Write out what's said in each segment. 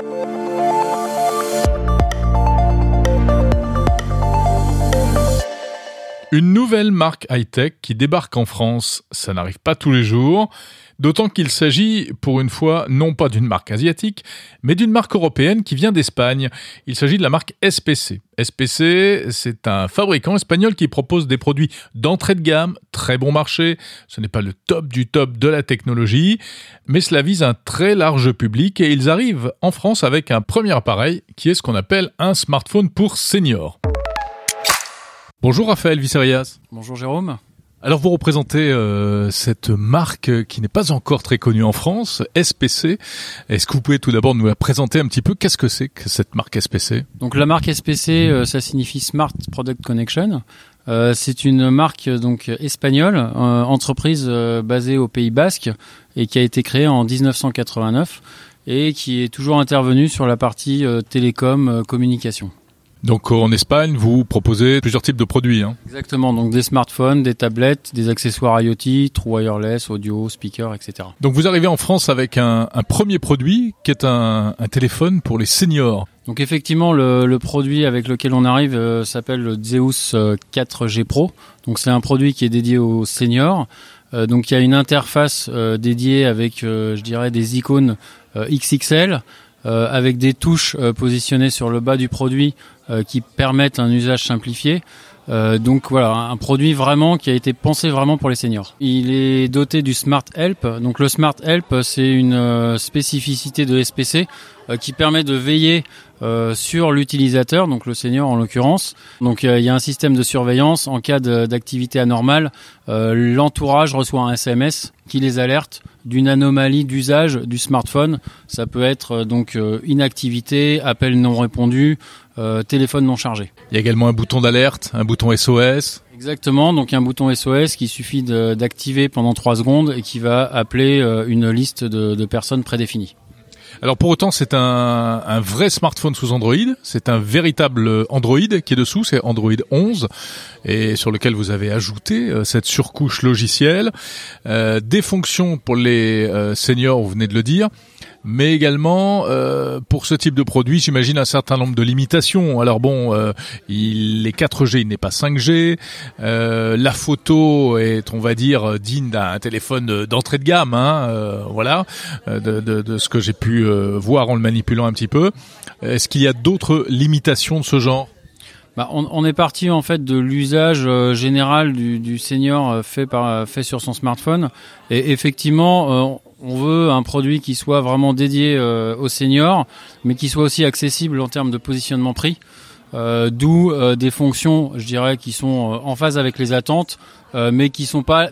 Thank you. Une nouvelle marque high-tech qui débarque en France, ça n'arrive pas tous les jours, d'autant qu'il s'agit pour une fois non pas d'une marque asiatique, mais d'une marque européenne qui vient d'Espagne. Il s'agit de la marque SPC. SPC, c'est un fabricant espagnol qui propose des produits d'entrée de gamme, très bon marché, ce n'est pas le top du top de la technologie, mais cela vise un très large public et ils arrivent en France avec un premier appareil qui est ce qu'on appelle un smartphone pour seniors. Bonjour Raphaël Visserias. Bonjour Jérôme. Alors vous représentez euh, cette marque qui n'est pas encore très connue en France, SPC. Est-ce que vous pouvez tout d'abord nous la présenter un petit peu? Qu'est-ce que c'est que cette marque SPC Donc la marque SPC, euh, ça signifie Smart Product Connection. Euh, c'est une marque donc espagnole, entreprise basée au Pays Basque et qui a été créée en 1989 et qui est toujours intervenue sur la partie télécom communication. Donc en Espagne, vous proposez plusieurs types de produits. Hein. Exactement, donc des smartphones, des tablettes, des accessoires IoT, true wireless, audio, speaker, etc. Donc vous arrivez en France avec un, un premier produit qui est un, un, téléphone pour les seniors. Donc effectivement, le, le produit avec lequel on arrive euh, s'appelle le Zeus 4G euh, Pro. Donc c'est un produit qui est dédié aux seniors. Euh, donc il y a une interface euh, dédiée avec, je dirais, des icônes XXL. Euh, avec des touches euh, positionnées sur le bas du produit euh, qui permettent un usage simplifié. donc voilà, un produit vraiment qui a été pensé vraiment pour les seniors. Il est doté du Smart Help. Donc le Smart Help, c'est une spécificité de SPC qui permet de veiller sur l'utilisateur, donc le senior en l'occurrence. Donc il y a un système de surveillance en cas d'activité anormale. L'entourage reçoit un SMS qui les alerte d'une anomalie d'usage du smartphone. Ça peut être euh, donc euh, inactivité, appel non répondu, euh, téléphone non chargé. Il y a également un bouton d'alerte, un bouton SOS. Exactement, donc un bouton SOS qui suffit d'activer pendant 3 secondes et qui va appeler une liste de, de personnes prédéfinies. Alors pour autant, c'est un, vrai smartphone sous Android. C'est un véritable Android qui est dessous. C'est Android 11 et sur lequel vous avez ajouté euh, cette surcouche logicielle, euh, des fonctions pour les euh, seniors. Vous venez de le dire mais également euh, pour ce type de produit, j'imagine un certain nombre de limitations. Alors bon, euh, il est 4G, il n'est pas 5G. Euh, la photo est, on va dire, digne d'un téléphone d'entrée de gamme. Hein, euh, voilà, de, de, de, ce que j'ai pu euh, voir en le manipulant un petit peu. Est-ce qu'il y a d'autres limitations de ce genre? Bah, on, on, est parti en fait de l'usage euh, général du, du, senior fait par fait sur son smartphone et effectivement on veut un produit qui soit vraiment dédié euh, aux seniors, mais qui soit aussi accessible en termes de positionnement prix. Euh, D'où euh, des fonctions, je dirais, qui sont en phase avec les attentes, mais qui sont pas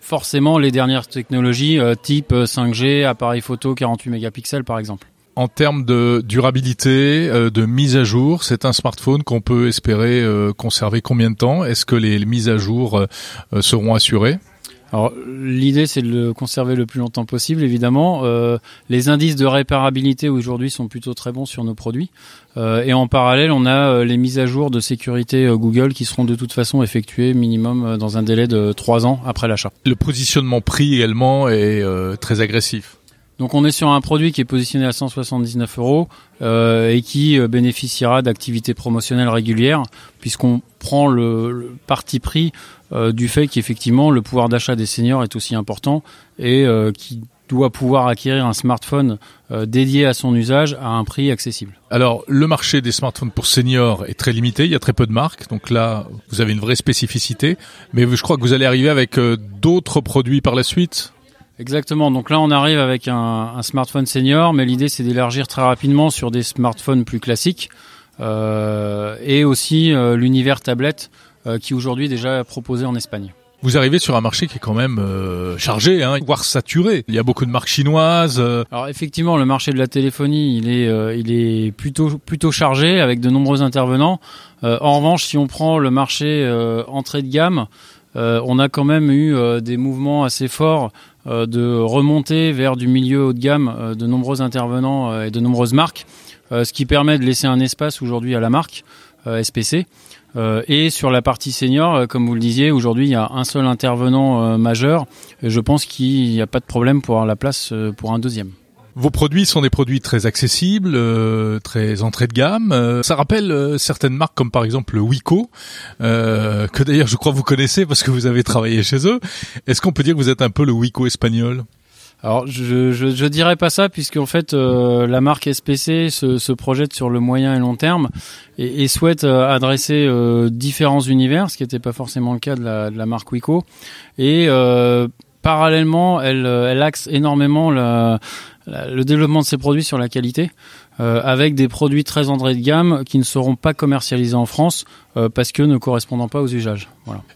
forcément les dernières technologies type 5G, appareil photo 48 mégapixels par exemple. En termes de durabilité, de mise à jour, c'est un smartphone qu'on peut espérer conserver combien de temps? Est-ce que les mises à jour seront assurées? Alors l'idée c'est de le conserver le plus longtemps possible évidemment. Euh, les indices de réparabilité aujourd'hui sont plutôt très bons sur nos produits. Euh, et en parallèle on a euh, les mises à jour de sécurité Google qui seront de toute façon effectuées minimum dans un délai de trois ans après l'achat. Le positionnement prix également est très agressif. Donc on est sur un produit qui est positionné à 179 euros euh, et qui bénéficiera d'activités promotionnelles régulières puisqu'on prend le, parti pris euh, du fait qu'effectivement le pouvoir d'achat des seniors est aussi important et euh, qui doit pouvoir acquérir un smartphone euh, dédié à son usage à un prix accessible. Alors, le marché des smartphones pour seniors est très limité, il y a très peu de marques, donc là, vous avez une vraie spécificité, mais je crois que vous allez arriver avec d'autres produits par la suite Exactement. Donc là, on arrive avec un, un smartphone senior, mais l'idée c'est d'élargir très rapidement sur des smartphones plus classiques euh, et aussi euh, l'univers tablette euh, qui aujourd'hui est déjà proposé en Espagne. Vous arrivez sur un marché qui est quand même euh, chargé, hein, voire saturé. Il y a beaucoup de marques chinoises. Euh. Alors effectivement, le marché de la téléphonie, il est, euh, il est plutôt, plutôt chargé avec de nombreux intervenants. en revanche, si on prend le marché entrée de gamme, on a quand même eu des mouvements assez forts de remonter vers du milieu haut de gamme de nombreux intervenants et de nombreuses marques, ce qui permet de laisser un espace aujourd'hui à la marque SPC. Euh, et sur la partie senior, euh, comme vous le disiez, aujourd'hui il y a un seul intervenant euh, majeur. Et je pense qu'il n'y a pas de problème pour avoir la place pour un deuxième. Vos produits sont des produits très accessibles, euh, très entrée de gamme. Euh, ça rappelle euh, certaines marques comme par exemple le Wico, que d'ailleurs je crois vous connaissez parce que vous avez travaillé chez eux. Est-ce qu'on peut dire que vous êtes un peu le Wico espagnol? Alors je, je, je dirais pas ça puisque en fait la marque SPC se, se, projette sur le moyen et long terme et, et souhaite adresser différents univers, ce qui n'était pas forcément le cas de la, de la marque Wico. Et parallèlement, elle, elle axe énormément le développement de ces produits sur la qualité, euh, avec des produits très entrée de gamme qui ne seront pas commercialisés en France euh, parce que ne correspondant pas aux usages.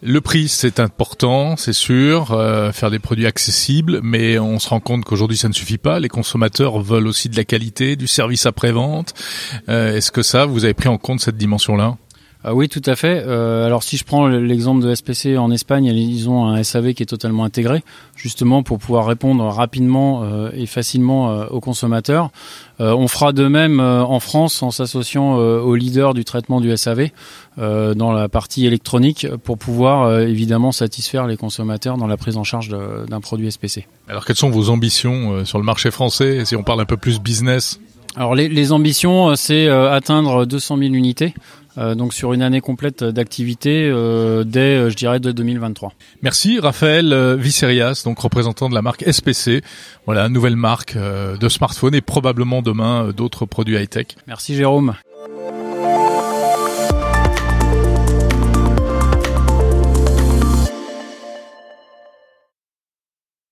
Le prix, c'est important, c'est sûr, euh, faire des produits accessibles, mais on se rend compte qu'aujourd'hui ça ne suffit pas. Les consommateurs veulent aussi de la qualité, du service après-vente. Est-ce que ça, vous avez pris en compte cette dimension-là? Ah oui, tout à fait. Euh, alors si je prends l'exemple de SPC en Espagne, ils ont un SAV qui est totalement intégré, justement pour pouvoir répondre rapidement euh, et facilement euh, aux consommateurs. on fera de même en France en s'associant aux leaders du traitement du SAV dans la partie électronique pour pouvoir évidemment satisfaire les consommateurs dans la prise en charge d'un produit SPC. Alors quelles sont vos ambitions sur le marché français? Si on parle un peu plus business alors les, les ambitions, c'est atteindre 200 000 unités euh, donc sur une année complète d'activité euh, dès, euh, je dirais, de 2023. Merci Raphaël Vicerias, donc représentant de la marque SPC. Voilà, nouvelle marque de smartphone et probablement demain d'autres produits high-tech. Merci Jérôme.